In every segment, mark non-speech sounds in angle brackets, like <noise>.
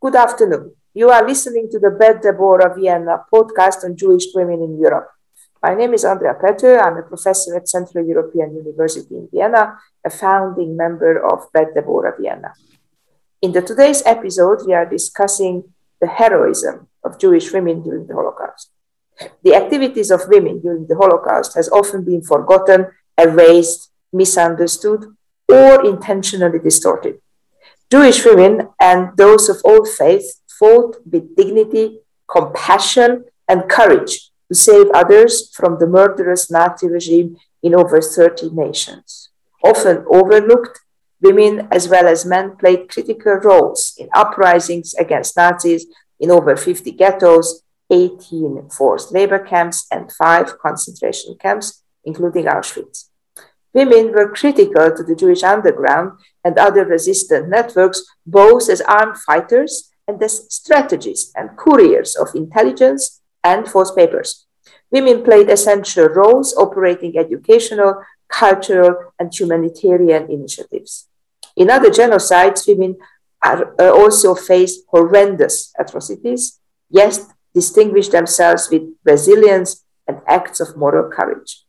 Good afternoon. You are listening to the Bet Deborah Vienna podcast on Jewish women in Europe. My name is Andrea Pető. I'm a professor at Central European University in Vienna, a founding member of Bet Deborah Vienna. In the today's episode, we are discussing the heroism of Jewish women during the Holocaust. The activities of women during the Holocaust has often been forgotten, erased, misunderstood, or intentionally distorted. Jewish women and those of all faiths fought with dignity, compassion, and courage to save others from the murderous Nazi regime in over 30 nations. Often overlooked, women as well as men played critical roles in uprisings against Nazis in over 50 ghettos, 18 forced labor camps, and five concentration camps, including Auschwitz. Women were critical to the Jewish underground and other resistant networks, both as armed fighters and as strategists and couriers of intelligence and false papers. Women played essential roles operating educational, cultural, and humanitarian initiatives. In other genocides, women are, uh, also faced horrendous atrocities, yet distinguished themselves with resilience and acts of moral courage.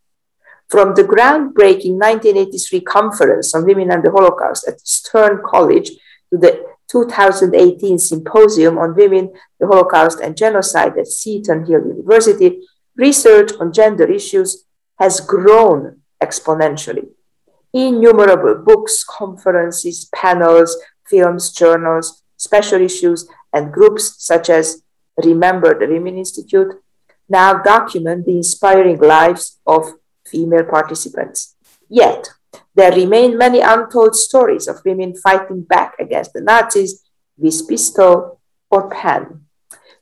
From the groundbreaking 1983 Conference on Women and the Holocaust at Stern College to the 2018 Symposium on Women, the Holocaust, and Genocide at Seton Hill University, research on gender issues has grown exponentially. Innumerable books, conferences, panels, films, journals, special issues, and groups such as Remember the Women Institute now document the inspiring lives of female participants. Yet, there remain many untold stories of women fighting back against the Nazis with pistol or pen.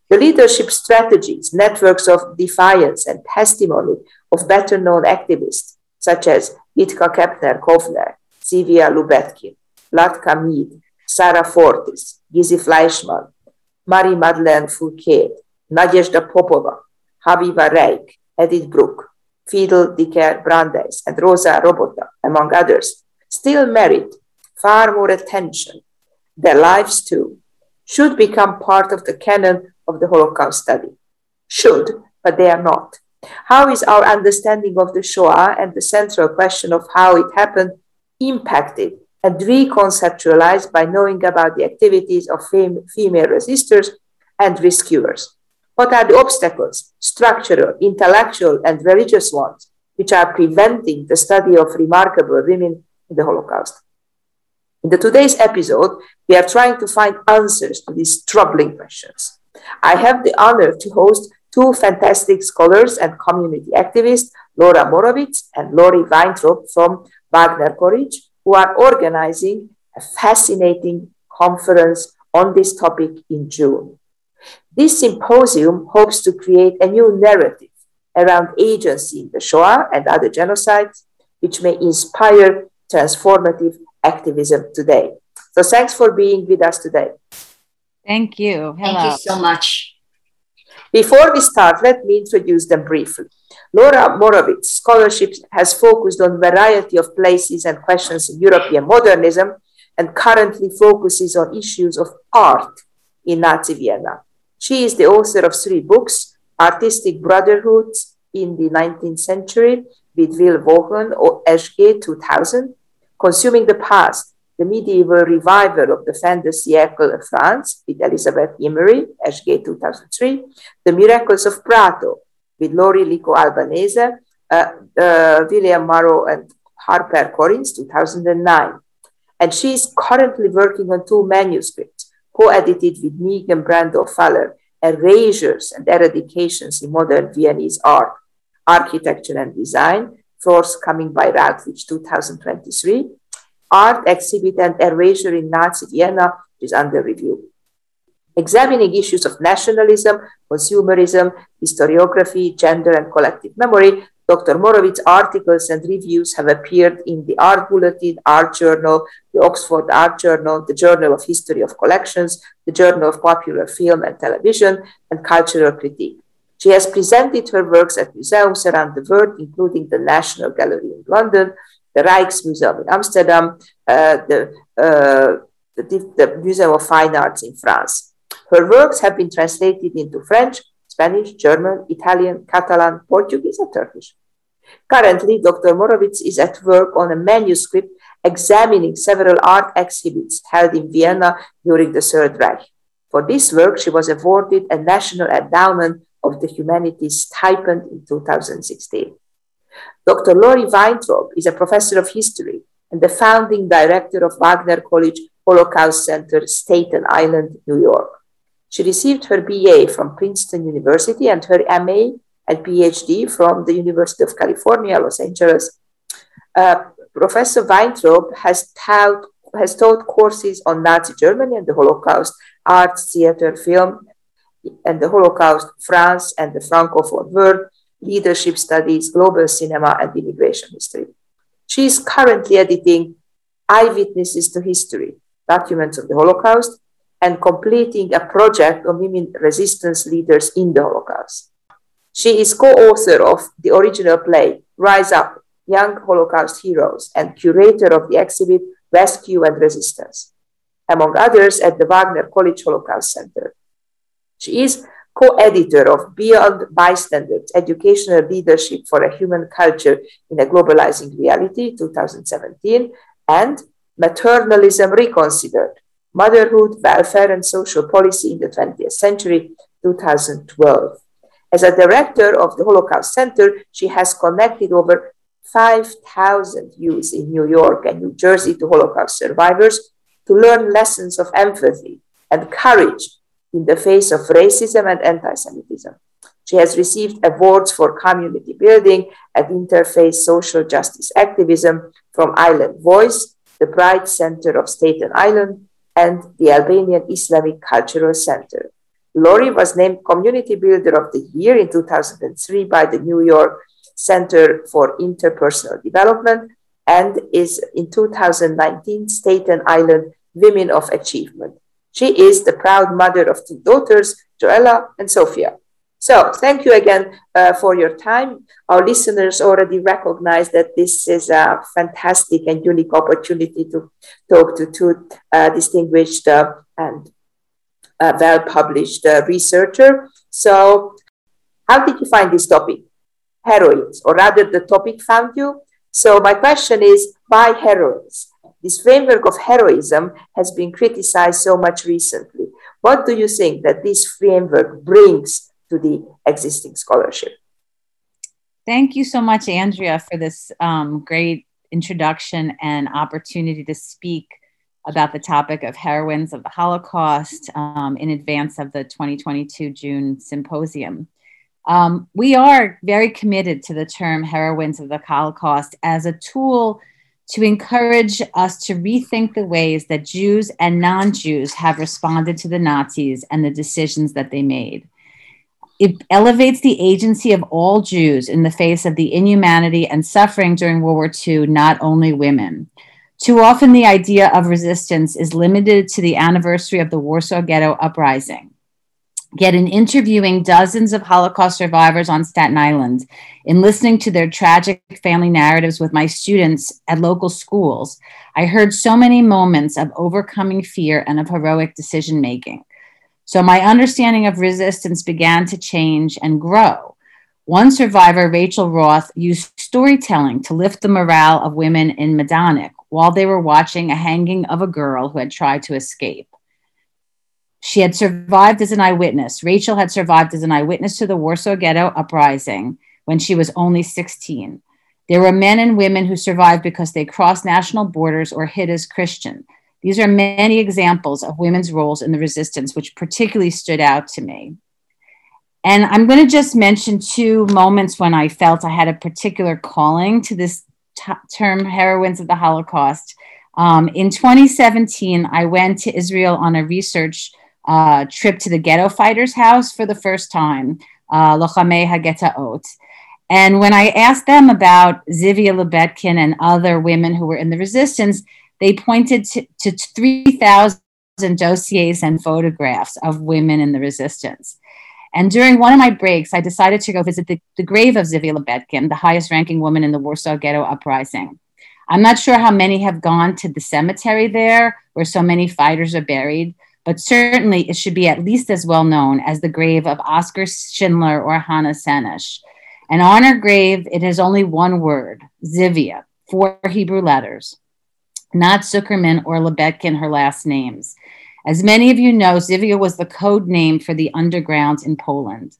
The leadership strategies, networks of defiance, and testimony of better known activists such as Vitka Kempner Kovner, Zivia Lubetkin, Vladka Meed, Sarah Fortis, Gizi Fleischmann, Marie Madeleine Fourcade, Nadezhda Popova, Haviva Reik, Edith Bruck, Friedl Dicker Brandeis, and Rosa Robota, among others, still merit far more attention. Their lives, too, should become part of the canon of the Holocaust study. Should, but they are not. How is our understanding of the Shoah and the central question of how it happened impacted and reconceptualized by knowing about the activities of fem- female resistors and rescuers? What are the obstacles, structural, intellectual, and religious ones, which are preventing the study of remarkable women in the Holocaust? In the today's episode, we are trying to find answers to these troubling questions. I have the honor to host two fantastic scholars and community activists, Laura Morowitz and Lori Weintraub from Wagner College, who are organizing a fascinating conference on this topic in June. This symposium hopes to create a new narrative around agency in the Shoah and other genocides, which may inspire transformative activism today. So thanks for being with us today. Thank you. Hello. Thank you so much. Before we start, let me introduce them briefly. Laura Morowitz scholarship has focused on a variety of places and questions in European modernism and currently focuses on issues of art in Nazi Vienna. She is the author of three books Artistic Brotherhoods in the 19th Century with Will Vaughan or SG 2000, Consuming the Past, the medieval revival of the fin de siècle of France with Elizabeth Emery, SG 2003, The Miracles of Prato with Laurie Lico Albanese, uh, uh, William Morrow and Harper Collins, 2009. And she is currently working on two manuscripts co-edited with Megan Brandow-Faller erasures and eradications in modern Viennese art, architecture and design, forthcoming by Routledge 2023. Art exhibit and erasure in Nazi Vienna is under review. Examining issues of nationalism, consumerism, historiography, gender, and collective memory, Dr. Morowitz's articles and reviews have appeared in the Art Bulletin, Art Journal, the Oxford Art Journal, the Journal of History of Collections, the Journal of Popular Film and Television, and Cultural Critique. She has presented her works at museums around the world, including the National Gallery in London, the Rijksmuseum in Amsterdam, uh, the, uh, the, the Museum of Fine Arts in France. Her works have been translated into French, Spanish, German, Italian, Catalan, Portuguese, and Turkish. Currently, Dr. Morowitz is at work on a manuscript examining several art exhibits held in Vienna during the Third Reich. For this work, she was awarded a National Endowment of the Humanities stipend in 2016. Dr. Lori Weintraub is a professor of history and the founding director of Wagner College Holocaust Center, Staten Island, New York. She received her BA from Princeton University and her MA and PhD from the University of California, Los Angeles. Uh, Professor Weintraub has taught, has taught courses on Nazi Germany and the Holocaust, art, theater, film, and the Holocaust, France and the Francophone world, leadership studies, global cinema, and immigration history. She is currently editing Eyewitnesses to History, Documents of the Holocaust, and completing a project on women resistance leaders in the Holocaust. She is co author of the original play, Rise Up Young Holocaust Heroes, and curator of the exhibit Rescue and Resistance, among others at the Wagner College Holocaust Center. She is co editor of Beyond Bystanders Educational Leadership for a Human Culture in a Globalizing Reality, 2017, and Maternalism Reconsidered Motherhood, Welfare, and Social Policy in the 20th Century, 2012. As a director of the Holocaust Center, she has connected over 5,000 youths in New York and New Jersey to Holocaust survivors to learn lessons of empathy and courage in the face of racism and anti Semitism. She has received awards for community building and interfaith social justice activism from Island Voice, the Pride Center of Staten Island, and the Albanian Islamic Cultural Center. Lori was named Community Builder of the Year in 2003 by the New York Center for Interpersonal Development and is in 2019 Staten Island Women of Achievement. She is the proud mother of two daughters, Joella and Sophia. So, thank you again uh, for your time. Our listeners already recognize that this is a fantastic and unique opportunity to talk to two uh, distinguished uh, and uh, well published uh, researcher. So, how did you find this topic? Heroines, or rather, the topic found you. So, my question is why heroines? This framework of heroism has been criticized so much recently. What do you think that this framework brings to the existing scholarship? Thank you so much, Andrea, for this um, great introduction and opportunity to speak about the topic of heroines of the Holocaust um, in advance of the 2022 June symposium. Um, we are very committed to the term heroines of the Holocaust as a tool to encourage us to rethink the ways that Jews and non Jews have responded to the Nazis and the decisions that they made. It elevates the agency of all Jews in the face of the inhumanity and suffering during World War II, not only women. Too often, the idea of resistance is limited to the anniversary of the Warsaw Ghetto Uprising. Yet, in interviewing dozens of Holocaust survivors on Staten Island, in listening to their tragic family narratives with my students at local schools, I heard so many moments of overcoming fear and of heroic decision making. So, my understanding of resistance began to change and grow. One survivor, Rachel Roth, used storytelling to lift the morale of women in Majdanek while they were watching a hanging of a girl who had tried to escape. She had survived as an eyewitness. Rachel had survived as an eyewitness to the Warsaw Ghetto uprising when she was only 16. There were men and women who survived because they crossed national borders or hid as Christian. These are many examples of women's roles in the resistance, which particularly stood out to me. And I'm going to just mention two moments when I felt I had a particular calling to this t- term heroines of the Holocaust. Um, in 2017, I went to Israel on a research uh, trip to the ghetto fighters' house for the first time, uh, Hagetaot. And when I asked them about Zivia Lubetkin and other women who were in the resistance, they pointed to, to 3,000 dossiers and photographs of women in the resistance. And during one of my breaks, I decided to go visit the, the grave of Zivia Lubetkin, the highest ranking woman in the Warsaw Ghetto Uprising. I'm not sure how many have gone to the cemetery there where so many fighters are buried, but certainly it should be at least as well known as the grave of Oskar Schindler or Hannah Senesh. And on her grave, it has only one word, Zivia, four Hebrew letters, not Zuckerman or Lubetkin, her last names. As many of you know, Zivia was the code name for the underground in Poland.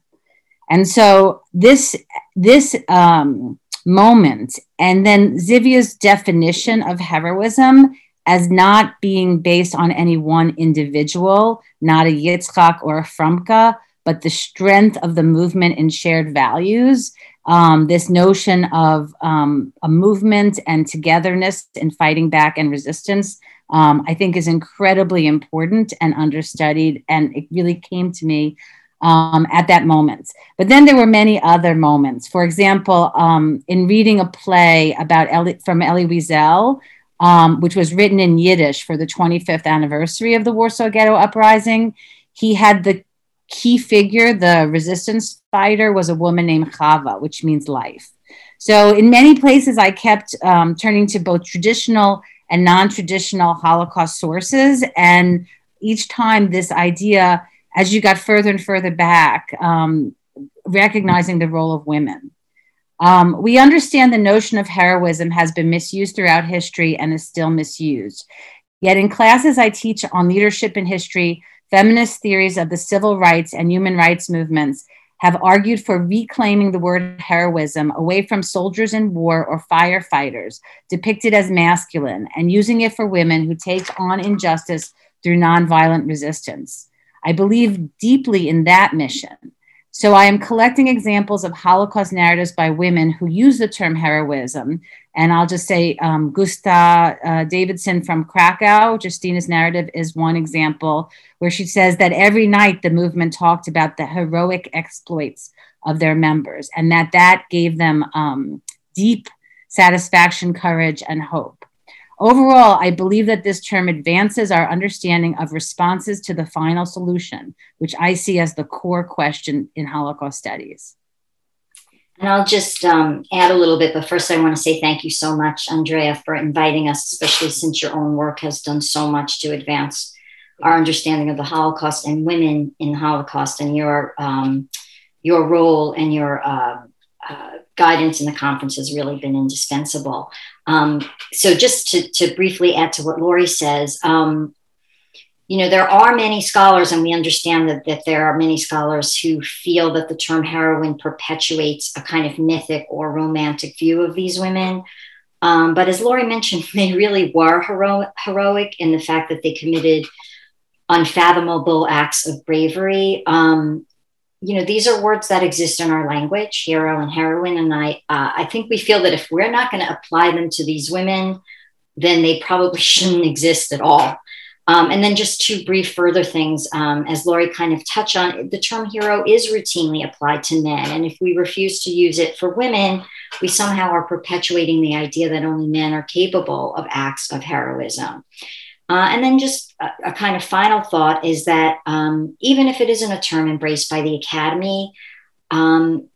And so this, this um, moment, and then Zivia's definition of heroism as not being based on any one individual, not a Yitzhak or a Frumka, but the strength of the movement and shared values. Um, this notion of um, a movement and togetherness in fighting back and resistance um, I think is incredibly important and understudied. And it really came to me um, at that moment. But then there were many other moments. For example, um, in reading a play about Elie, from Elie Wiesel, um, which was written in Yiddish for the 25th anniversary of the Warsaw Ghetto Uprising, he had the key figure, the resistance fighter, was a woman named Chava, which means life. So in many places, I kept um, turning to both traditional and non traditional Holocaust sources. And each time, this idea, as you got further and further back, um, recognizing the role of women. Um, we understand the notion of heroism has been misused throughout history and is still misused. Yet, in classes I teach on leadership in history, feminist theories of the civil rights and human rights movements have argued for reclaiming the word heroism away from soldiers in war or firefighters depicted as masculine and using it for women who take on injustice through nonviolent resistance. I believe deeply in that mission. So I am collecting examples of Holocaust narratives by women who use the term heroism. And I'll just say um, Gusta uh, Davidson from Krakow, Justina's narrative is one example where she says that every night the movement talked about the heroic exploits of their members and that that gave them um, deep satisfaction, courage, and hope. Overall, I believe that this term advances our understanding of responses to the final solution, which I see as the core question in Holocaust studies. And I'll just um, add a little bit, but first I want to say thank you so much, Andrea, for inviting us, especially since your own work has done so much to advance our understanding of the Holocaust and women in the Holocaust and your um, your role and your uh, uh, guidance in the conference has really been indispensable. Um, so just to, to, briefly add to what Lori says, um, you know, there are many scholars, and we understand that, that there are many scholars who feel that the term heroine perpetuates a kind of mythic or romantic view of these women. Um, but as Lori mentioned, <laughs> they really were hero- heroic in the fact that they committed unfathomable acts of bravery. Um, you know these are words that exist in our language hero and heroine and i uh, i think we feel that if we're not going to apply them to these women then they probably <laughs> shouldn't exist at all um, and then just two brief further things um, as Lori kind of touched on the term hero is routinely applied to men and if we refuse to use it for women we somehow are perpetuating the idea that only men are capable of acts of heroism uh, and then just a, a, kind of final thought is that um, even if it isn't a term embraced by the academy, um,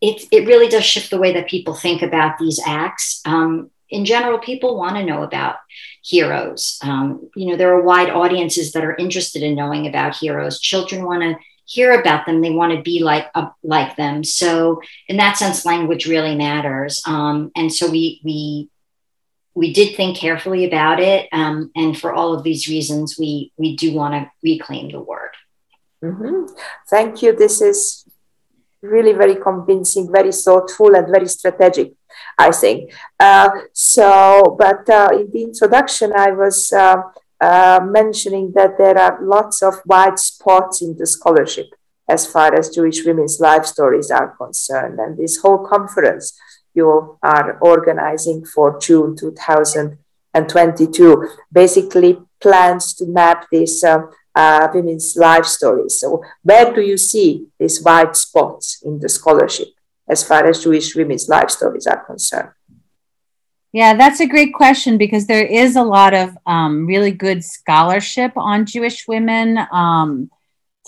it, it really does shift the way that people think about these acts. In general, people want to know about heroes. Um, you know, there are wide audiences that are interested in knowing about heroes. Children want to hear about them; they want to be like uh, like them. So, in that sense, language really matters. Um, and so we we we did think carefully about it, um, and for all of these reasons, we we do want to reclaim the word. Mm-hmm. Thank you. This is really very convincing, very thoughtful, and very strategic. I think uh, so. But uh, in the introduction, I was uh, uh mentioning that there are lots of white spots in the scholarship as far as Jewish women's life stories are concerned. And this whole conference you are organizing for June 2022 basically plans to map these uh, uh, women's life stories. So, where do you see these white spots in the scholarship as far as Jewish women's life stories are concerned? Yeah, that's a great question because there is a lot of um, really good scholarship on Jewish women. Um,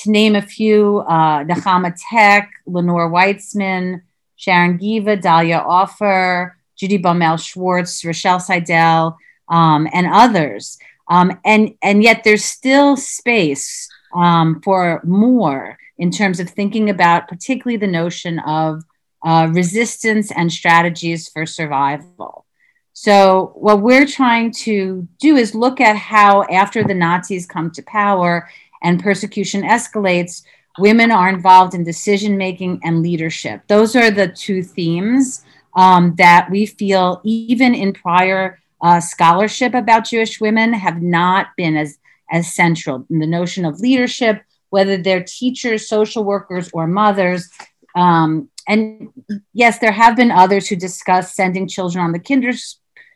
to name a few, uh, Nechama Tec, Lenore Weitzman, Sharon Geva, Dalia Ofer, Judy Baumel Schwartz, Rochelle Saidel, um, and others. Um, and, and yet there's still space um, for more in terms of thinking about particularly the notion of uh, resistance and strategies for survival. So, what we're trying to do is look at how, after the Nazis come to power and persecution escalates, women are involved in decision making and leadership. Those are the two themes um, that we feel, even in prior uh, scholarship about Jewish women have not been as, as central. in the notion of leadership, whether they're teachers, social workers, or mothers. Um, and yes, there have been others who discuss sending children on the kinder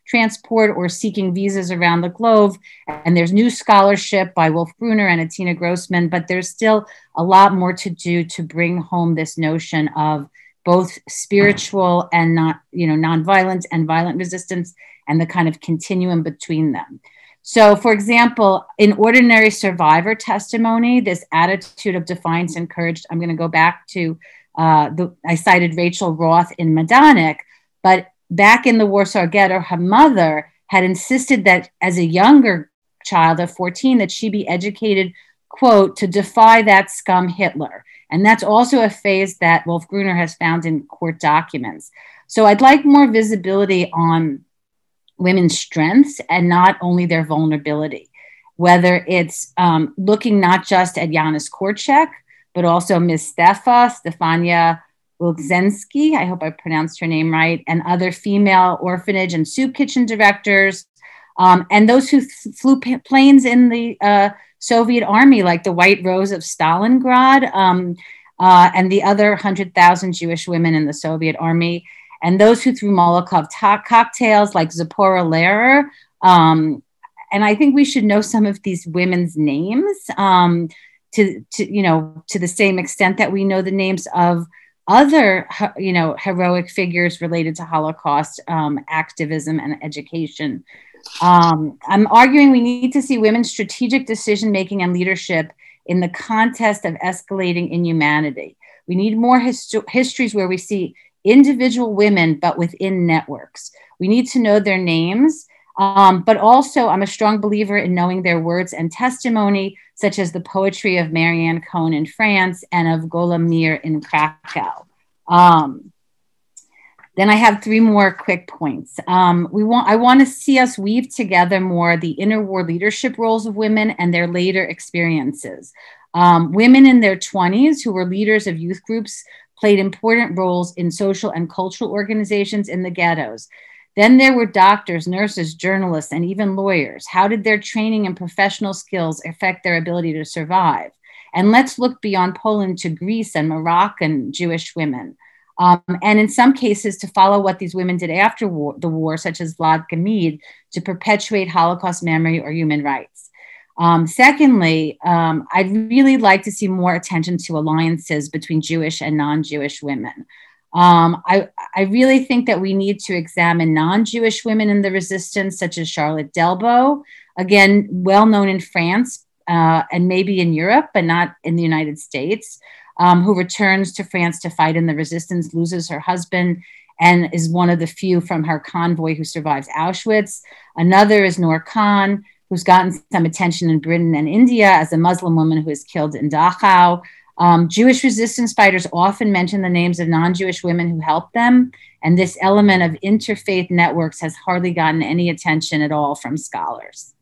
transport or seeking visas around the globe. And there's new scholarship by Wolf Gruner and Atina Grossmann, but there's still a lot more to do to bring home this notion of both spiritual and not, you know, nonviolence and violent resistance and the kind of continuum between them. So, for example, in ordinary survivor testimony, this attitude of defiance and courage, I'm going to go back to uh, the, I cited Rachel Roth in Majdanek, but back in the Warsaw Ghetto, her mother had insisted that as a younger child of 14, that she be educated, quote, to defy that scum Hitler. And that's also a phase that Wolf Gruner has found in court documents. So I'd like more visibility on women's strengths and not only their vulnerability. Whether it's um, looking not just at Janusz Korczak, but also Ms. Stefa, Stefania Wilczynski, I hope I pronounced her name right, and other female orphanage and soup kitchen directors, um, and those who th- flew p- planes in the uh, Soviet army, like the White Rose of Stalingrad, um, uh, and the other 100,000 Jewish women in the Soviet army and those who threw Molotov cocktails like Zipporah Lehrer. Um, and I think we should know some of these women's names um, to, to, you know, to the same extent that we know the names of other, you know, heroic figures related to Holocaust um, activism and education. Um, I'm arguing we need to see women's strategic decision making and leadership in the context of escalating inhumanity. We need more histories where we see individual women, but within networks. We need to know their names. Um, but also, I'm a strong believer in knowing their words and testimony, such as the poetry of Marianne Cohn in France and of Gola Mire in Krakow. Um, then I have three more quick points. Um, we want I want to see us weave together more the interwar leadership roles of women and their later experiences. Um, women in their 20s who were leaders of youth groups played important roles in social and cultural organizations in the ghettos. Then there were doctors, nurses, journalists, and even lawyers. How did their training and professional skills affect their ability to survive? And let's look beyond Poland to Greece and Moroccan Jewish women. Um, and in some cases, to follow what these women did after war, the war, such as Vladka Meed, to perpetuate Holocaust memory or human rights. Um, secondly, um, I'd really like to see more attention to alliances between Jewish and non Jewish women. Um, I, I really think that we need to examine non Jewish women in the resistance, such as Charlotte Delbo, again, well known in France uh, and maybe in Europe, but not in the United States, um, who returns to France to fight in the resistance, loses her husband, and is one of the few from her convoy who survives Auschwitz. Another is Noor Khan, who's gotten some attention in Britain and India as a Muslim woman who was killed in Dachau. Um, Jewish resistance fighters often mention the names of non Jewish women who helped them. And this element of interfaith networks has hardly gotten any attention at all from scholars.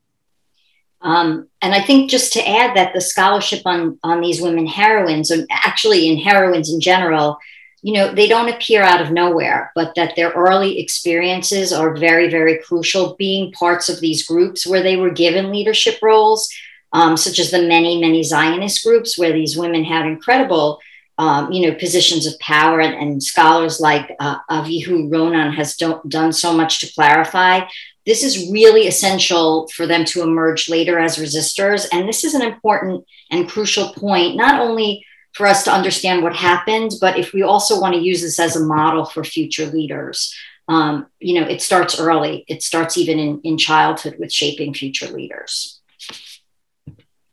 Um, and I think just to add that the scholarship on, on these women heroines, and actually in heroines in general, you know, they don't appear out of nowhere, but that their early experiences are very, very crucial. Being parts of these groups where they were given leadership roles, um, such as the many, many Zionist groups where these women had incredible, um, you know, positions of power. And, and scholars like uh, Avihu Ronen has do- done so much to clarify. This is really essential for them to emerge later as resistors. And this is an important and crucial point, not only for us to understand what happened, but if we also want to use this as a model for future leaders. Um, you know, it starts early. It starts even in, in childhood with shaping future leaders.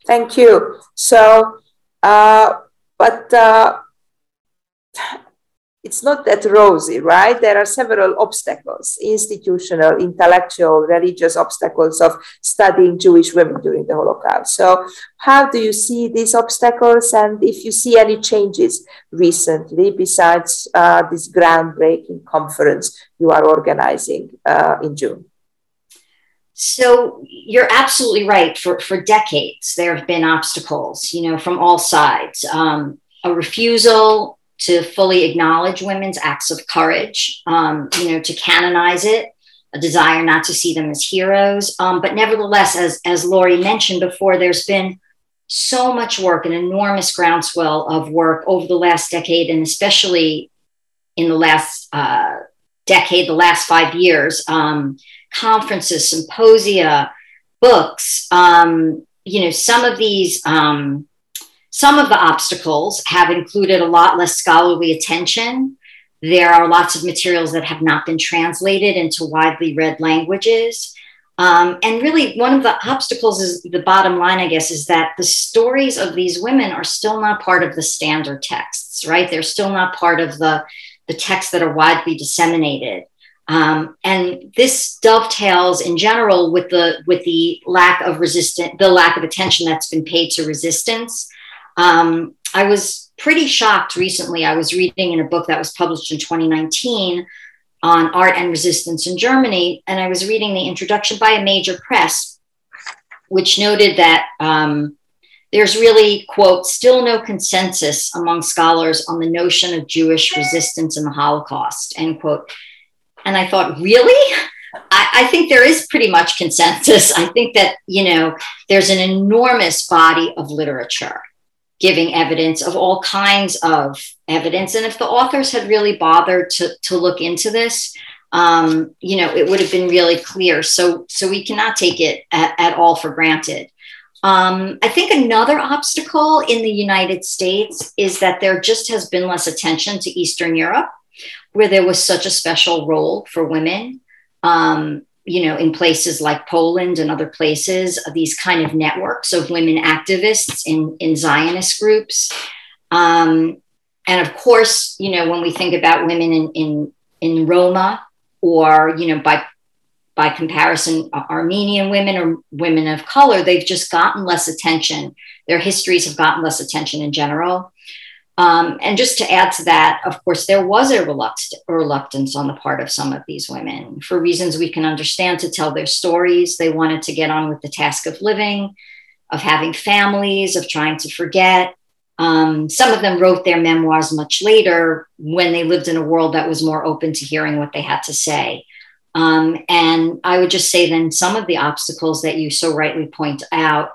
Thank you. So, uh, but uh, it's not that rosy, right? There are several obstacles institutional, intellectual, religious obstacles of studying Jewish women during the Holocaust. So, how do you see these obstacles? And if you see any changes recently besides uh, this groundbreaking conference you are organizing uh, in June? So you're absolutely right. For for decades, there have been obstacles, you know, from all sides. Um, a refusal to fully acknowledge women's acts of courage, um, you know, to canonize it, a desire not to see them as heroes. Um, but nevertheless, as as Lori mentioned before, there's been so much work, an enormous groundswell of work over the last decade, and especially in the last uh, decade, the last five years. Um, conferences, symposia, books. Um, you know, some of these, um, some of the obstacles have included a lot less scholarly attention. There are lots of materials that have not been translated into widely read languages. Um, and really, one of the obstacles is the bottom line, I guess, is that the stories of these women are still not part of the standard texts, right? They're still not part of the, the texts that are widely disseminated. Um, and this dovetails in general with the with the lack of resistance, the lack of attention that's been paid to resistance. Um, I was pretty shocked recently. I was reading in a book that was published in 2019 on art and resistance in Germany, and I was reading the introduction by a major press, which noted that um, there's really quote still no consensus among scholars on the notion of Jewish resistance in the Holocaust end quote and I thought, really? I, I, think there is pretty much consensus. I think that, you know, there's an enormous body of literature giving evidence of all kinds of evidence. And if the authors had really bothered to, to look into this, um, you know, it would have been really clear. So, so we cannot take it at, at all for granted. Um, I think another obstacle in the United States is that there just has been less attention to Eastern Europe where there was such a special role for women. Um, you know, in places like Poland and other places, these kind of networks of women activists in, in Zionist groups. Um, and of course, you know, when we think about women in, in, in Roma or, you know, by, by comparison, Armenian women or women of color, they've just gotten less attention. Their histories have gotten less attention in general. Um, and just to add to that, of course, there was a reluctance on the part of some of these women for reasons we can understand to tell their stories. They wanted to get on with the task of living, of having families, of trying to forget. Um, some of them wrote their memoirs much later when they lived in a world that was more open to hearing what they had to say. Um, and I would just say then some of the obstacles that you so rightly point out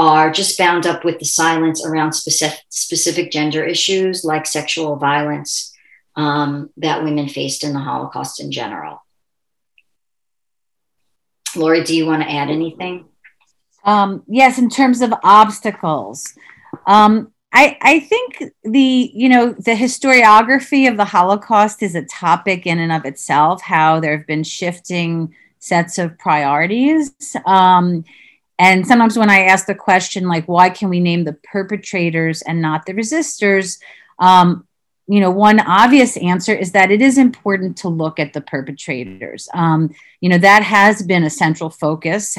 are just bound up with the silence around specific, specific gender issues like sexual violence um, that women faced in the Holocaust in general. Lori, do you want to add anything? Um, yes, in terms of obstacles. Um, I, I think the you know the historiography of the Holocaust is a topic in and of itself. How there have been shifting sets of priorities, um, and sometimes when I ask the question, like, why can we name the perpetrators and not the resistors? Um, you know, one obvious answer is that it is important to look at the perpetrators. Um, you know, that has been a central focus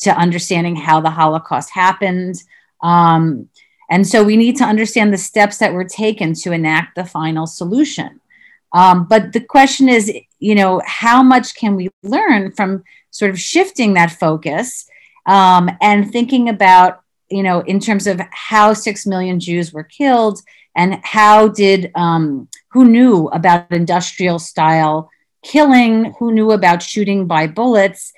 to understanding how the Holocaust happened. Um, and so we need to understand the steps that were taken to enact the final solution. Um, but the question is, you know, how much can we learn from sort of shifting that focus um, and thinking about you know in terms of how six million jews were killed and how did um, who knew about industrial style killing who knew about shooting by bullets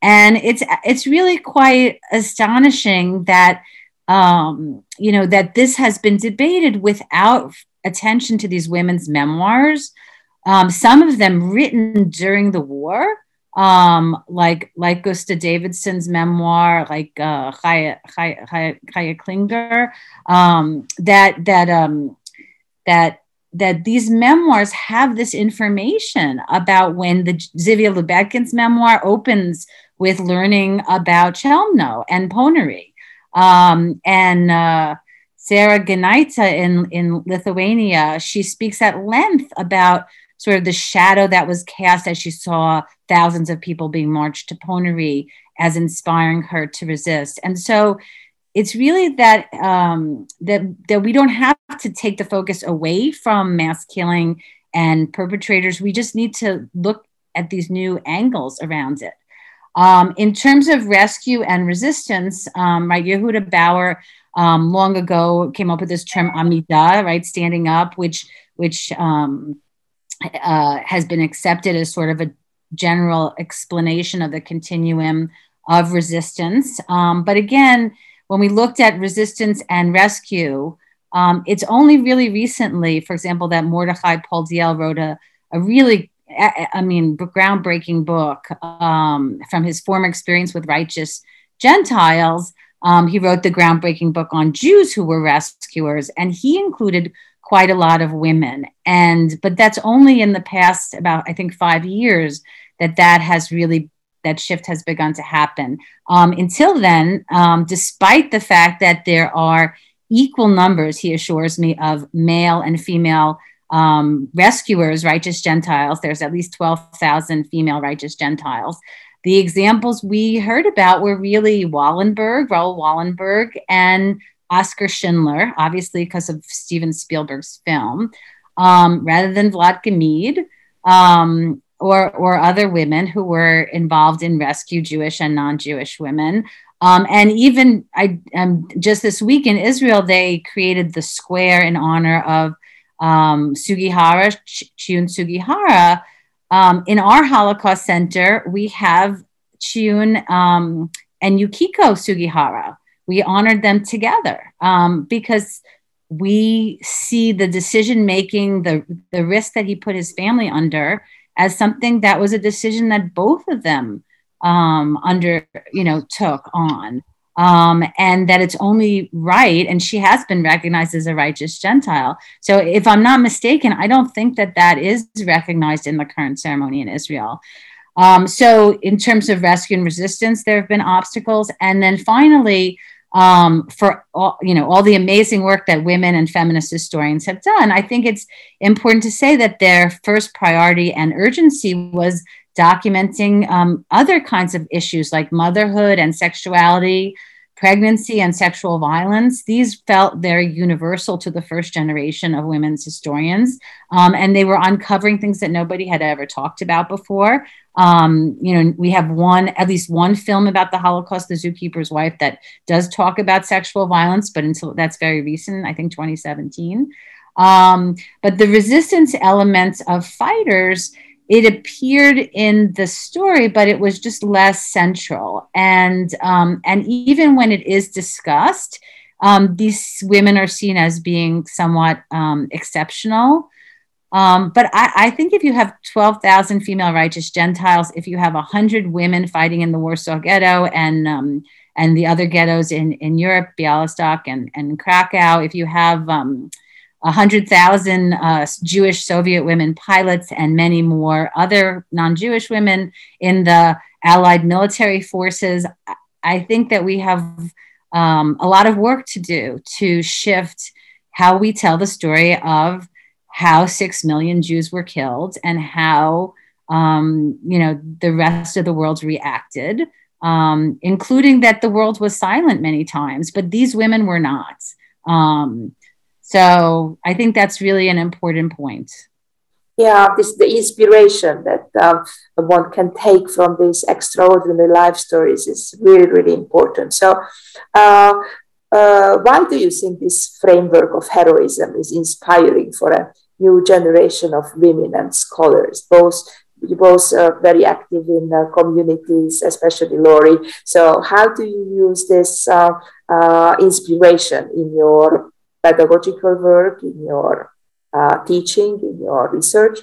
and it's it's really quite astonishing that um, you know that this has been debated without attention to these women's memoirs. Um, some of them written during the war, um, like like Gusta Davidson's memoir, like uh, Chaya, Chaya, Chaya, Klinger, um, that that um, that that these memoirs have this information about when the Zivia Lubetkin's memoir opens with learning about Chelmno and Ponary. Um, and uh, Sara Ginaite in, in Lithuania, she speaks at length about sort of the shadow that was cast as she saw thousands of people being marched to Ponary as inspiring her to resist. And so it's really that um, that that we don't have to take the focus away from mass killing and perpetrators. We just need to look at these new angles around it. Um, in terms of rescue and resistance, um, right, Yehuda Bauer um, long ago came up with this term Amida, right, standing up, which which um, uh, has been accepted as sort of a general explanation of the continuum of resistance. Um, but again, when we looked at resistance and rescue, um, it's only really recently, for example, that Mordechai Paul Paldiel wrote a, a really, I mean, groundbreaking book um, from his former experience with righteous Gentiles. Um, he wrote the groundbreaking book on Jews who were rescuers, and he included quite a lot of women. And but that's only in the past about I think five years that that has really that shift has begun to happen. Um, until then, um, despite the fact that there are equal numbers, he assures me, of male and female um, rescuers, righteous Gentiles, there's at least 12,000 female righteous Gentiles. The examples we heard about were really Wallenberg, Raoul Wallenberg, and Oskar Schindler, obviously because of Steven Spielberg's film, um, rather than Vladka Meed. Um, or or other women who were involved in rescue Jewish and non-Jewish women. Um, and even I um, just this week in Israel, they created the square in honor of um, Sugihara, Ch- Chiune Sugihara. Um, in our Holocaust Center, we have Chiune and Yukiko Sugihara. We honored them together um, because we see the decision making, the the risk that he put his family under, as something that was a decision that both of them um, under you know took on. Um, and that it's only right and she has been recognized as a righteous gentile. So if i'm not mistaken i don't think that that is recognized in the current ceremony in israel. Um, so in terms of rescue and resistance there have been obstacles. And then finally um, for all, you know all the amazing work that women and feminist historians have done. I think it's important to say that their first priority and urgency was documenting um, other kinds of issues like motherhood and sexuality, pregnancy and sexual violence. These felt very universal to the first generation of women's historians, um, and they were uncovering things that nobody had ever talked about before. Um, you know, we have one, at least one film about the Holocaust, The Zookeeper's Wife, that does talk about sexual violence, but until that's very recent, I think 2017. Um, but the resistance elements of fighters, it appeared in the story, but it was just less central. And um, and even when it is discussed, um, these women are seen as being somewhat um, exceptional. Um, but I, I, think if you have 12,000 female righteous Gentiles, if you have 100 women fighting in the Warsaw Ghetto and um, and the other ghettos in, in Europe, Bialystok and, and Krakow, if you have um, 100,000 uh, Jewish Soviet women pilots and many more other non Jewish women in the Allied military forces, I think that we have um, a lot of work to do to shift how we tell the story of how six million Jews were killed and how um, you know the rest of the world reacted, um, including that the world was silent many times, but these women were not. Um, so I think that's really an important point. Yeah, this the inspiration that uh, one can take from these extraordinary life stories is really, really important. So, uh, uh, why do you think this framework of heroism is inspiring for a new generation of women and scholars, both you both are very active in uh, communities, especially Lori. So, how do you use this uh, uh, inspiration in your pedagogical work, in your uh, teaching, in your research?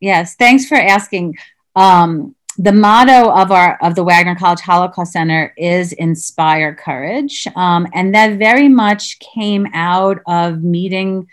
Yes, thanks for asking. Um, the motto of our of the Wagner College Holocaust Center is inspire courage, um, and that very much came out of meeting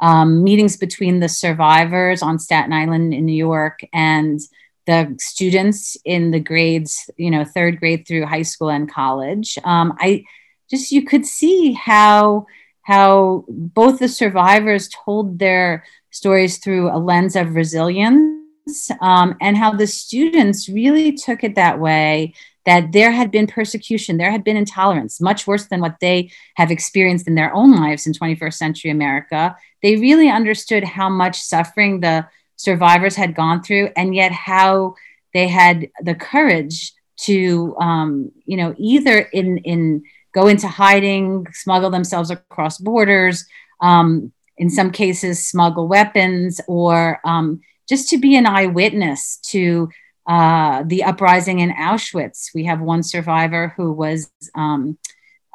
um, meetings between the survivors on Staten Island in New York and the students in the grades, you know, third grade through high school and college. Um, I just you could see how how both the survivors told their stories through a lens of resilience um, and how the students really took it that way that there had been persecution, there had been intolerance, much worse than what they have experienced in their own lives in 21st century America. They really understood how much suffering the survivors had gone through, and yet how they had the courage to, um, you know, either in in go into hiding, smuggle themselves across borders, um, in some cases, smuggle weapons, or um, just to be an eyewitness to uh, the uprising in Auschwitz. We have one survivor who was um,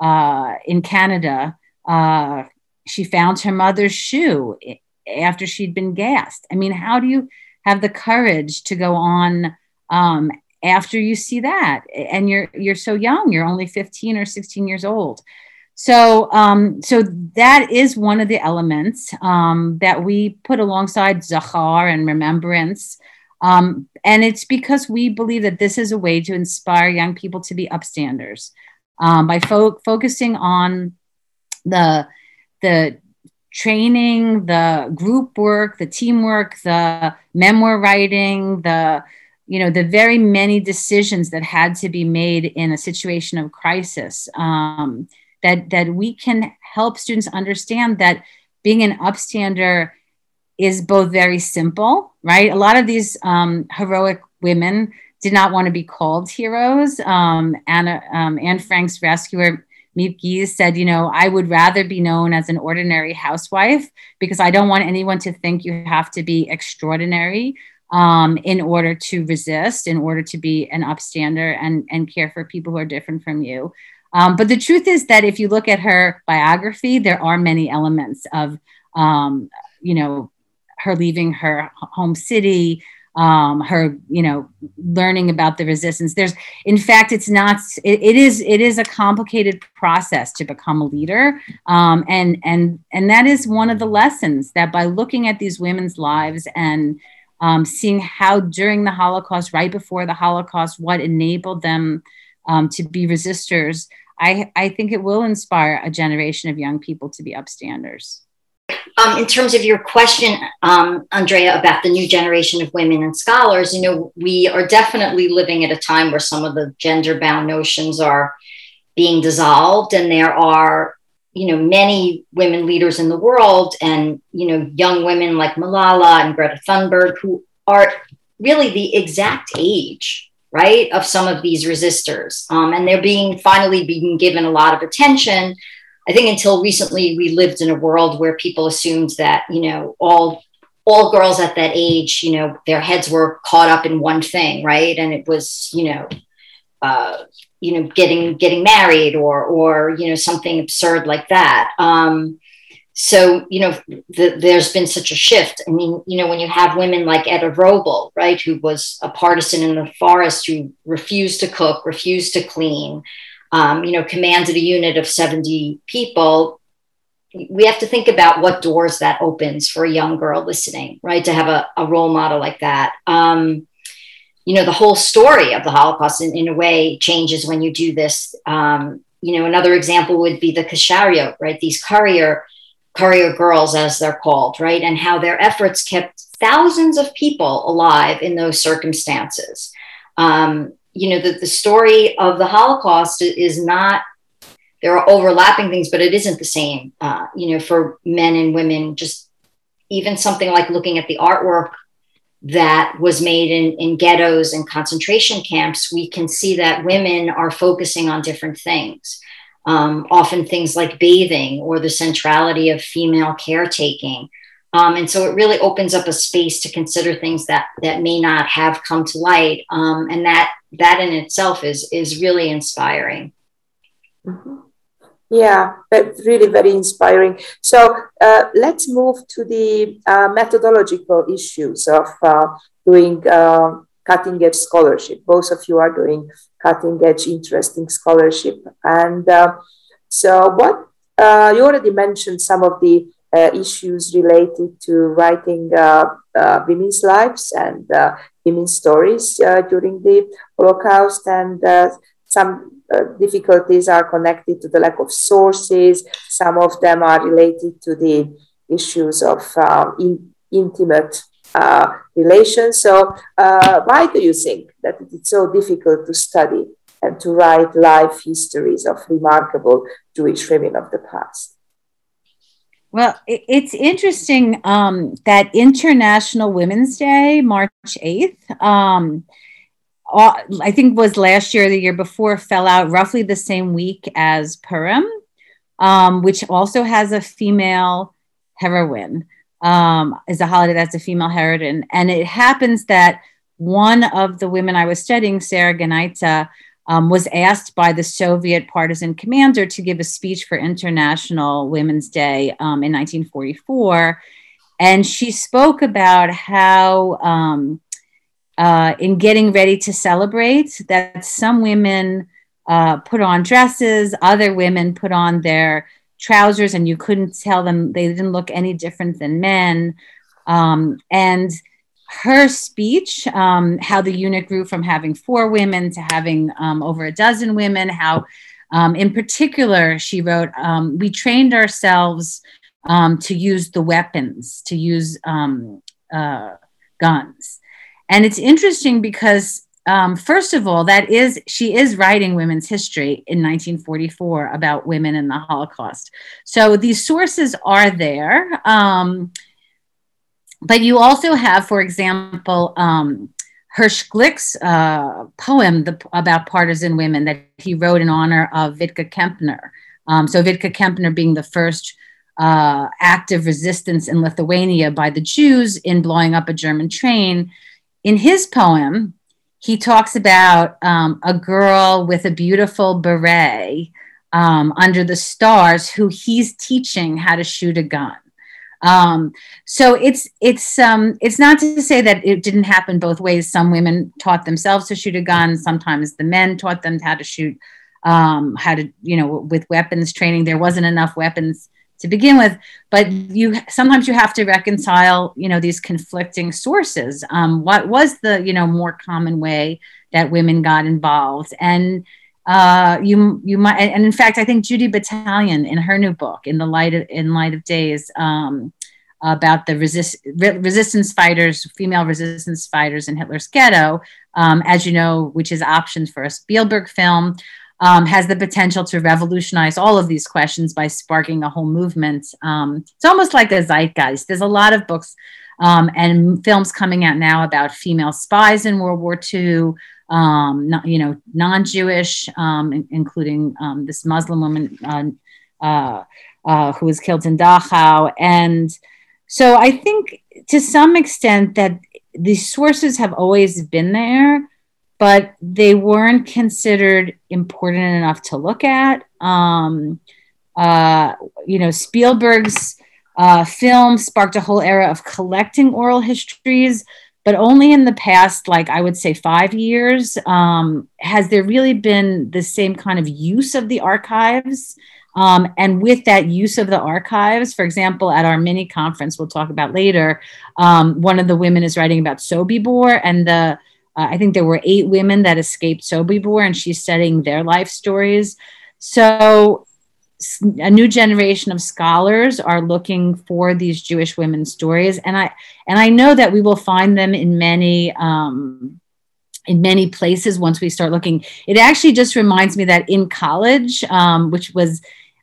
uh, in Canada. Uh, she found her mother's shoe after she'd been gassed. I mean, how do you have the courage to go on um, after you see that? And you're you're so young. You're only 15 or 16 years old. So, um, so that is one of the elements um, that we put alongside Zachor and remembrance. Um, and it's because we believe that this is a way to inspire young people to be upstanders um, by fo- focusing on the the training, the group work, the teamwork, the memoir writing, the you know the very many decisions that had to be made in a situation of crisis. Um, that that we can help students understand that being an upstander is both very simple, right? A lot of these um, heroic women did not want to be called heroes. Um, Anna, um, Anne Frank's rescuer, Miep Gies, said, you know, I would rather be known as an ordinary housewife because I don't want anyone to think you have to be extraordinary um, in order to resist, in order to be an upstander and, and care for people who are different from you. Um, but the truth is that if you look at her biography, there are many elements of, um, you know, her leaving her home city, um, her, you know, learning about the resistance. There's, in fact, it's not. It, it is. It is a complicated process to become a leader, um, and and and that is one of the lessons that by looking at these women's lives and um, seeing how during the Holocaust, right before the Holocaust, what enabled them um, to be resistors, I, I think it will inspire a generation of young people to be upstanders. Um, in terms of your question, um, Andrea, about the new generation of women and scholars, you know, we are definitely living at a time where some of the gender bound notions are being dissolved, and there are, you know, many women leaders in the world, and you know, young women like Malala and Greta Thunberg who are really the exact age right, of some of these resistors. Um, and they're being finally being given a lot of attention. I think until recently, we lived in a world where people assumed that, you know, all all girls at that age, you know, their heads were caught up in one thing, right? And it was, you know, uh, you know, getting getting married or or you know something absurd like that. Um, so you know the, there's been such a shift i mean you know when you have women like etta wrobel right who was a partisan in the forest who refused to cook refused to clean um, you know commanded a unit of 70 people we have to think about what doors that opens for a young girl listening right to have a, a role model like that um, you know the whole story of the holocaust in, in a way changes when you do this um, you know another example would be the kashariot right these courier courier girls, as they're called, right? And how their efforts kept thousands of people alive in those circumstances. Um, you know, the, the story of the Holocaust is not, there are overlapping things, but it isn't the same, uh, you know, for men and women. Just even something like looking at the artwork that was made in, in ghettos and concentration camps, we can see that women are focusing on different things um, often things like bathing or the centrality of female caretaking. Um, and so it really opens up a space to consider things that that may not have come to light, um, and that that in itself is is really inspiring. Mm-hmm. Yeah, but really very inspiring. So uh, let's move to the uh, methodological issues of uh, doing uh, cutting edge scholarship. Both of you are doing cutting edge, interesting scholarship. And uh, so, what uh, you already mentioned some of the issues related to writing women's lives and women's stories during the Holocaust and some difficulties are connected to the lack of sources. Some of them are related to the issues of uh, in, intimate uh, relations. So, uh, why do you think that it's so difficult to study and to write life histories of remarkable Jewish women of the past? Well, it's interesting um, that International Women's Day, March 8th, um, I think was last year, the year before, fell out roughly the same week as Purim, um, which also has a female heroine, um, is a holiday that's a female heroine. And it happens that one of the women I was studying, Sara Ginaite, um, was asked by the Soviet partisan commander to give a speech for International Women's Day um, in 1944. And she spoke about how um, uh, in getting ready to celebrate that some women uh, put on dresses, other women put on their trousers, and you couldn't tell them they didn't look any different than men. Um, and her speech, um, how the unit grew from having four women to having um, over a dozen women, how um, in particular, she wrote, um, we trained ourselves um, to use the weapons, to use uh, guns. And it's interesting because, um, first of all, that is, she is writing women's history in 1944 about women in the Holocaust. So these sources are there. Um, but you also have, for example, um, Hersh Glick's uh, poem the, about partisan women that he wrote in honor of Vitka Kempner. Um, so Vitka Kempner being the first uh, active resistance in Lithuania by the Jews in blowing up a German train in his poem, he talks about um, a girl with a beautiful beret um, under the stars who he's teaching how to shoot a gun. Um, so it's it's um, it's not to say that it didn't happen both ways. Some women taught themselves to shoot a gun. Sometimes the men taught them how to shoot, um, how to you know with weapons training. There wasn't enough weapons to begin with but you sometimes you have to reconcile you know these conflicting sources. Um, what was the you know more common way that women got involved? And uh, you you might and in fact i think judy Batalion in her new book in the light of in light of days um, about the resist, re- resistance fighters female resistance fighters in hitler's ghetto um, as you know which is options for a spielberg film um, has the potential to revolutionize all of these questions by sparking a whole movement. Um, it's almost like a zeitgeist. There's a lot of books um, and films coming out now about female spies in World War II. Um, not, you know, non-Jewish, um, including um, this Muslim woman uh, uh, uh, who was killed in Dachau, and so I think to some extent that these sources have always been there but they weren't considered important enough to look at. Um, uh, you know, Spielberg's uh, film sparked a whole era of collecting oral histories, but only in the past, like I would say, five years, um, has there really been the same kind of use of the archives. Um, and with that use of the archives, for example, at our mini conference, we'll talk about later, um, one of the women is writing about Sobibor and the uh, I think there were eight women that escaped Sobibor, and she's studying their life stories. So, a new generation of scholars are looking for these Jewish women's stories, and I and I know that we will find them in many. Um, in many places, once we start looking, it actually just reminds me that in college, um, which was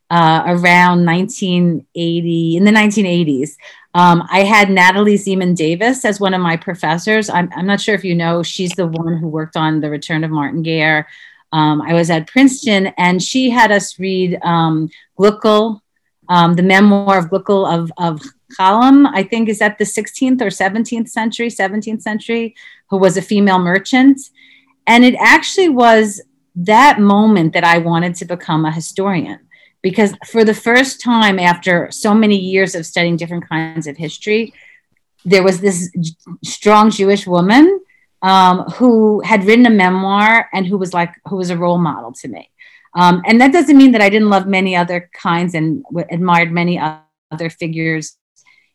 uh, around 1980 in the 1980s um, I had Natalie Zemon Davis as one of my professors. I'm, I'm, not sure if you know, she's the one who worked on The Return of Martin Guerre. Um, I was at Princeton and she had us read um, Gluckel, Um, the memoir of Gluckel of, of I think, is at the 16th or 17th century, 17th century, who was a female merchant. And it actually was that moment that I wanted to become a historian because for the first time after so many years of studying different kinds of history, there was this strong Jewish woman um, who had written a memoir and who was like who was a role model to me. Um, and that doesn't mean that I didn't love many other kinds and w- admired many other figures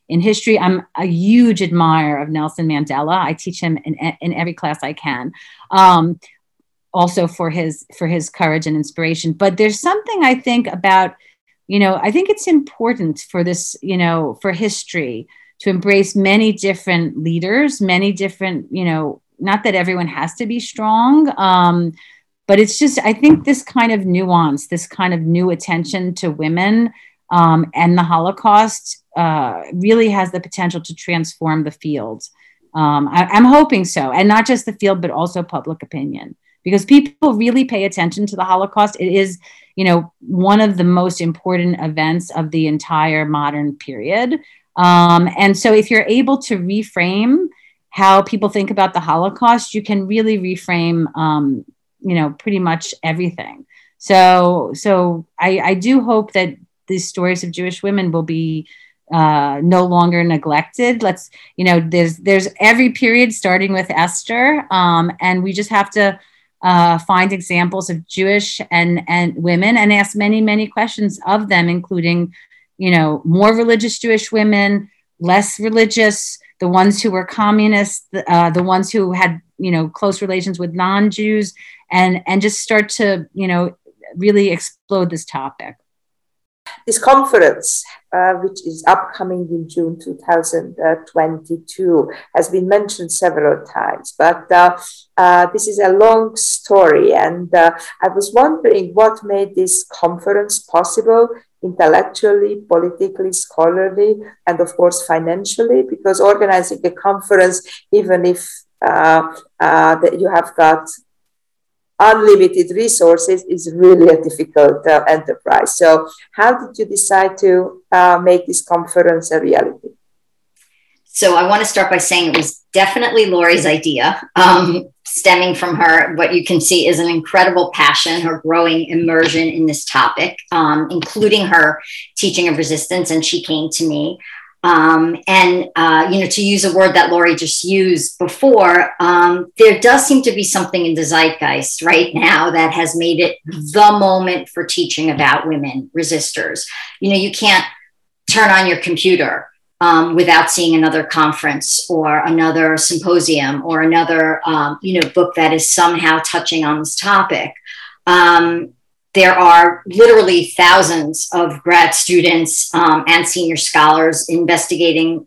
in history. I'm a huge admirer of Nelson Mandela. I teach him in, in every class I can. Um, also for his for his courage and inspiration. But there's something I think about, you know, I think it's important for this, you know, for history to embrace many different leaders, many different, you know, not that everyone has to be strong. Um, but it's just, I think this kind of nuance, this kind of new attention to women um, and the Holocaust uh, really has the potential to transform the field. Um, I, I'm hoping so, and not just the field, but also public opinion because people really pay attention to the Holocaust. It is, you know, one of the most important events of the entire modern period. Um, and so, if you're able to reframe how people think about the Holocaust, you can really reframe, um, you know, pretty much everything. So, so I, I do hope that these stories of Jewish women will be uh, no longer neglected. Let's, you know, there's there's every period starting with Esther, um, and we just have to uh, find examples of Jewish and and women and ask many many questions of them, including you know more religious Jewish women, less religious, the ones who were communists, uh, the ones who had you know close relations with non-Jews, and and just start to you know really explode this topic. This conference, uh, which is upcoming in June 2022, has been mentioned several times, but uh, uh, this is a long story. And uh, I was wondering what made this conference possible intellectually, politically, scholarly, and of course financially, because organizing a conference, even if uh, uh, that you have got unlimited resources is really a difficult uh, enterprise. So, how did you decide to uh, make this conference a reality? So, I want to start by saying it was definitely Lori's idea, um, stemming from her. What you can see is an incredible passion, her growing immersion in this topic, um, including her teaching of resistance. And she came to me. Um, and uh, you know, to use a word that Lori just used before, um, there does seem to be something in the zeitgeist right now that has made it the moment for teaching about women resistors. You know, you can't turn on your computer um, without seeing another conference or another symposium or another um, you know book that is somehow touching on this topic. Um, there are literally thousands of grad students um, and senior scholars investigating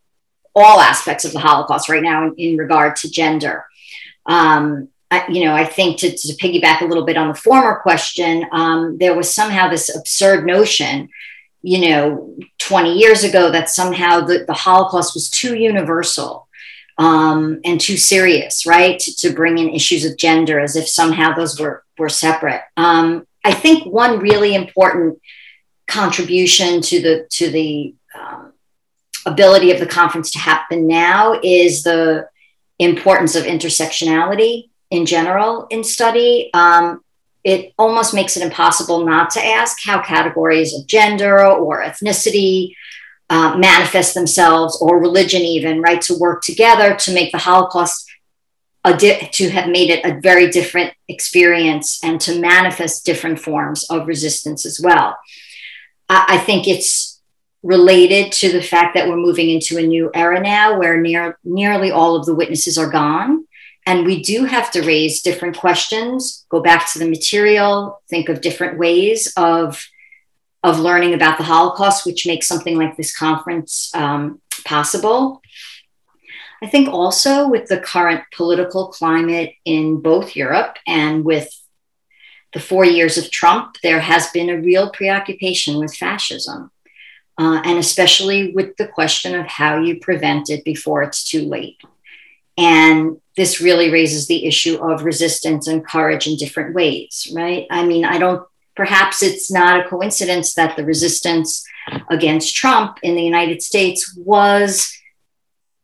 all aspects of the Holocaust right now in, in regard to gender. Um, I, you know, I think to, to, piggyback a little bit on the former question, um, there was somehow this absurd notion, you know, 20 years ago that somehow the, the Holocaust was too universal um, and too serious, right? To, to, bring in issues of gender as if somehow those were, were separate. Um, I think one really important contribution to the to the um, ability of the conference to happen now is the importance of intersectionality in general in study. Um, it almost makes it impossible not to ask how categories of gender or ethnicity uh, manifest themselves, or religion, even, right, to work together to make the Holocaust di- to have made it a very different experience and to manifest different forms of resistance as well. I, I think it's related to the fact that we're moving into a new era now where near, nearly all of the witnesses are gone. And we do have to raise different questions, go back to the material, think of different ways of, of learning about the Holocaust, which makes something like this conference um, possible. I think also with the current political climate in both Europe and with the four years of Trump, there has been a real preoccupation with fascism, uh, and especially with the question of how you prevent it before it's too late. And this really raises the issue of resistance and courage in different ways, right? I mean, I don't perhaps it's not a coincidence that the resistance against Trump in the United States was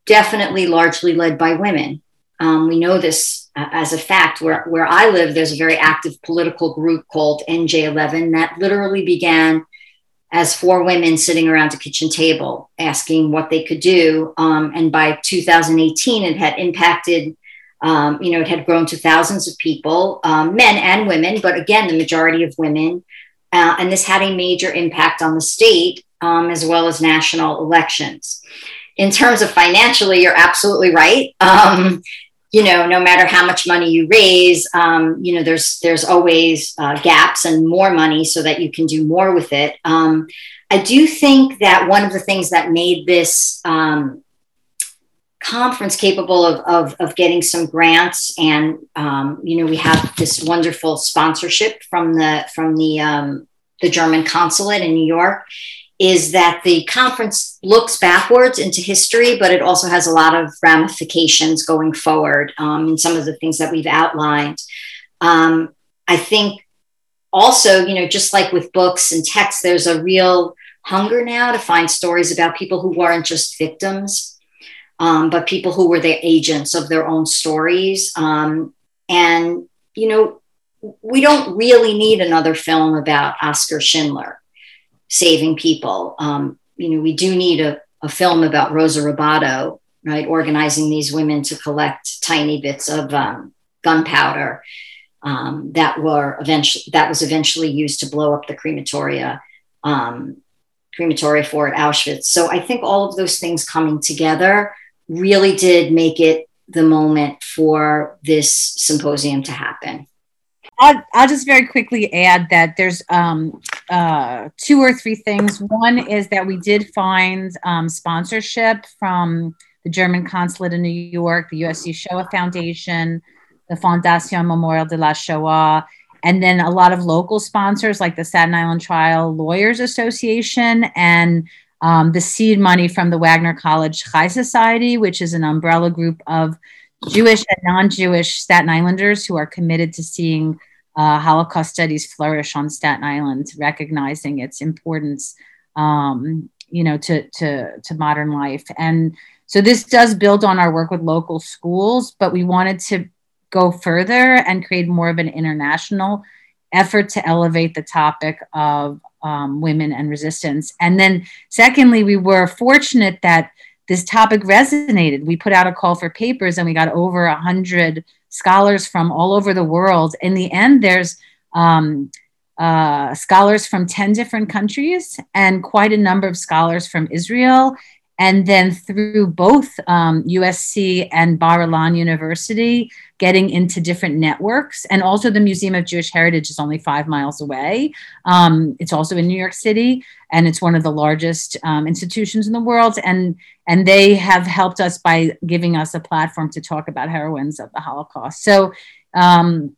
definitely largely led by women. Um, we know this uh, as a fact. Where, where I live, there's a very active political group called NJ11 that literally began as four women sitting around a kitchen table asking what they could do. Um, and by 2018, it had impacted, um, you know, it had grown to thousands of people, um, men and women, but again, the majority of women. Uh, and this had a major impact on the state um, as well as national elections. In terms of financially, you're absolutely right. Um, you know, no matter how much money you raise, um, you know, there's there's always uh, gaps and more money so that you can do more with it. Um, I do think that one of the things that made this um, conference capable of, of, of, getting some grants, and um, you know, we have this wonderful sponsorship from the from the um, the German consulate in New York, is that the conference looks backwards into history, but it also has a lot of ramifications going forward um, in some of the things that we've outlined. Um, I think also, you know, just like with books and texts, there's a real hunger now to find stories about people who weren't just victims, um, but people who were the agents of their own stories. Um, and, you know, we don't really need another film about Oscar Schindler saving people. Um, you know, we do need a, a film about Roza Robota, right, organizing these women to collect tiny bits of um, gunpowder um, that were eventually that was eventually used to blow up the crematoria um, crematoria for Auschwitz. So I think all of those things coming together really did make it the moment for this symposium to happen. I'll, I'll just very quickly add that there's um, uh, two or three things. One is that we did find um, sponsorship from the German consulate in New York, the USC Shoah Foundation, the Fondation Memorial de la Shoah, and then a lot of local sponsors like the Staten Island Trial Lawyers Association and um, the seed money from the Wagner College Chai Society, which is an umbrella group of Jewish and non Jewish Staten Islanders who are committed to seeing uh, Holocaust studies flourish on Staten Island, recognizing its importance, um, you know, to, to, to modern life. And so this does build on our work with local schools, but we wanted to go further and create more of an international effort to elevate the topic of um, women and resistance. And then, secondly, we were fortunate that this topic resonated. We put out a call for papers and we got over a hundred scholars from all over the world. In the end, there's um, uh, scholars from 10 different countries and quite a number of scholars from Israel. And then through both um, USC and Bar-Ilan University, getting into different networks. And also, the Museum of Jewish Heritage is only five miles away. Um, it's also in New York City, and it's one of the largest um, institutions in the world. And and they have helped us by giving us a platform to talk about heroines of the Holocaust. So. Um,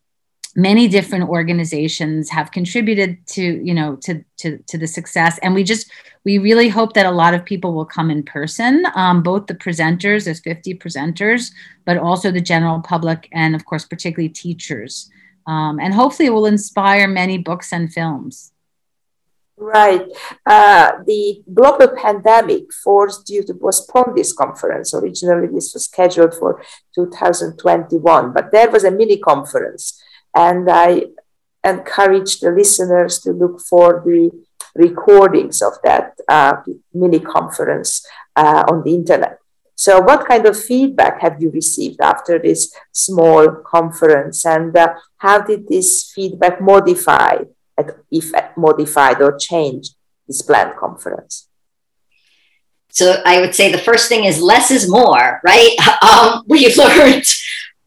many different organizations have contributed to you know to to to the success and we just we really hope that a lot of people will come in person um, both the presenters there's 50 presenters but also the general public and of course particularly teachers um, and hopefully it will inspire many books and films Right. Uh, the global pandemic forced you to postpone this conference. Originally, this was scheduled for 2021, but there was a mini conference and I encourage the listeners to look for the recordings of that uh, mini conference uh, on the internet. So, what kind of feedback have you received after this small conference, and uh, how did this feedback modify, if modified or changed, this planned conference? So, I would say the first thing is less is more, right? <laughs> Um, we've learned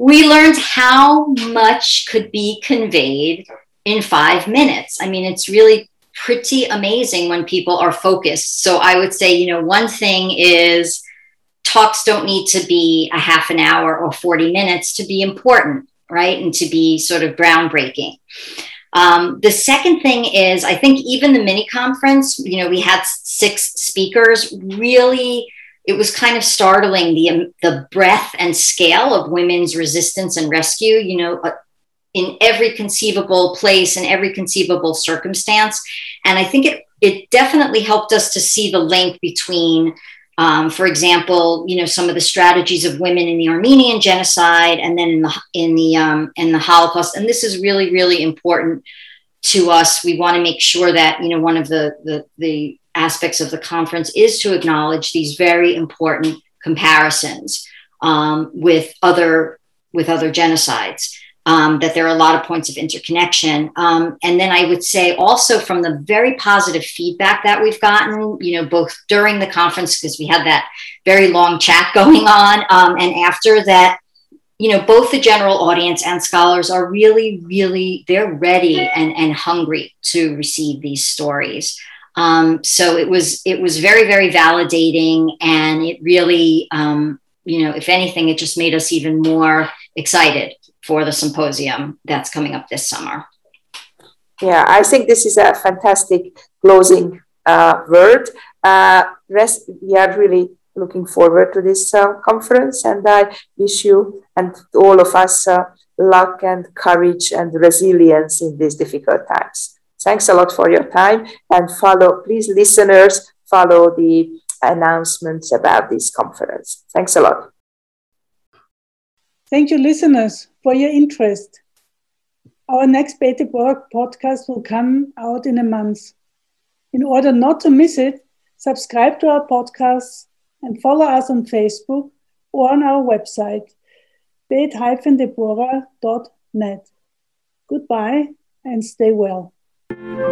we learned how much could be conveyed in five minutes. I mean, it's really pretty amazing when people are focused. So I would say, you know, one thing is talks don't need to be a half an hour or 40 minutes to be important, right? And to be sort of groundbreaking. Um, the second thing is, I think even the mini conference, you know, we had six speakers really it was kind of startling the um, the breadth and scale of women's resistance and rescue. You know, uh, in every conceivable place and every conceivable circumstance. And I think it, it definitely helped us to see the link between, um, for example, you know, some of the strategies of women in the Armenian genocide and then in the, in the, um, in the Holocaust. And this is really, really important to us. We want to make sure that, you know, one of the, the, the aspects of the conference is to acknowledge these very important comparisons um, with other with other genocides um, that there are a lot of points of interconnection. Um, and then I would say also from the very positive feedback that we've gotten, you know, both during the conference, because we had that very long chat <laughs> going on, um, and after that, you know, both the general audience and scholars are really, really, they're ready and, and hungry to receive these stories. Um, so it was, it was very, very validating, and it really, um, you know, if anything, it just made us even more excited for the symposium that's coming up this summer. Yeah, I think this is a fantastic closing uh, word. Uh, rest, we are really looking forward to this uh, conference, and I wish you and all of us uh, luck and courage and resilience in these difficult times. Thanks a lot for your time, and follow, please, listeners, follow the announcements about this conference. Thanks a lot. Thank you, listeners, for your interest. Our next Bet Debora podcast will come out in a month. In order not to miss it, subscribe to our podcast and follow us on Facebook or on our website, bet-deborah.net. Goodbye and stay well. Thank you.